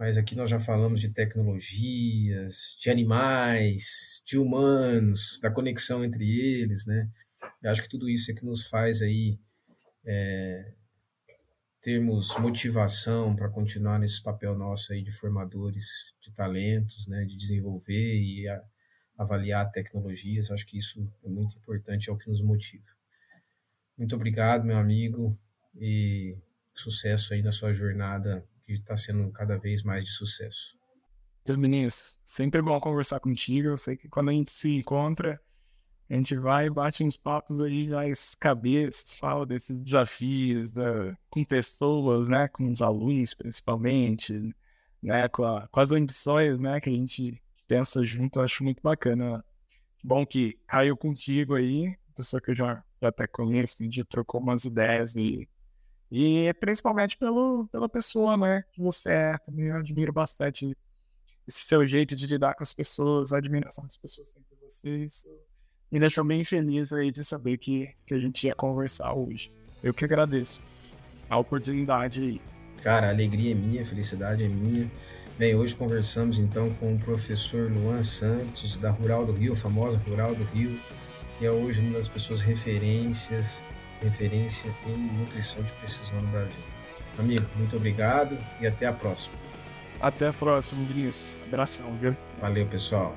mas aqui nós já falamos de tecnologias, de animais, de humanos, da conexão entre eles, né? Eu acho que tudo isso é que nos faz aí é, termos motivação para continuar nesse papel nosso aí de formadores de talentos, né? De desenvolver e a, avaliar tecnologias. Acho que isso é muito importante, é o que nos motiva. Muito obrigado, meu amigo, e sucesso aí na sua jornada que está sendo cada vez mais de sucesso. Meus meninos, sempre é bom conversar contigo. Eu sei que quando a gente se encontra, a gente vai, bate uns papos aí, as cabeças, fala desses desafios da, com pessoas, né, com os alunos principalmente, né, com, a, com as ambições, né, que a gente pensa junto. Eu acho muito bacana. Bom que caiu contigo aí, pessoa que eu já, já até conheço, a gente trocou umas ideias e e principalmente pelo, pela pessoa, né, que você é. Também eu admiro bastante esse seu jeito de lidar com as pessoas, a admiração que as pessoas têm por você. Isso me deixou bem feliz aí de saber que, que a gente ia conversar hoje. Eu que agradeço a oportunidade aí. Cara, a alegria é minha, a felicidade é minha. Bem, hoje conversamos então com o professor Luan Santos, da Rural do Rio, famosa Rural do Rio, que é hoje uma das pessoas referências referência em nutrição de precisão no Brasil. Amigo, muito obrigado e até a próxima. Até a próxima, Vinícius. Abração, viu? Valeu, pessoal.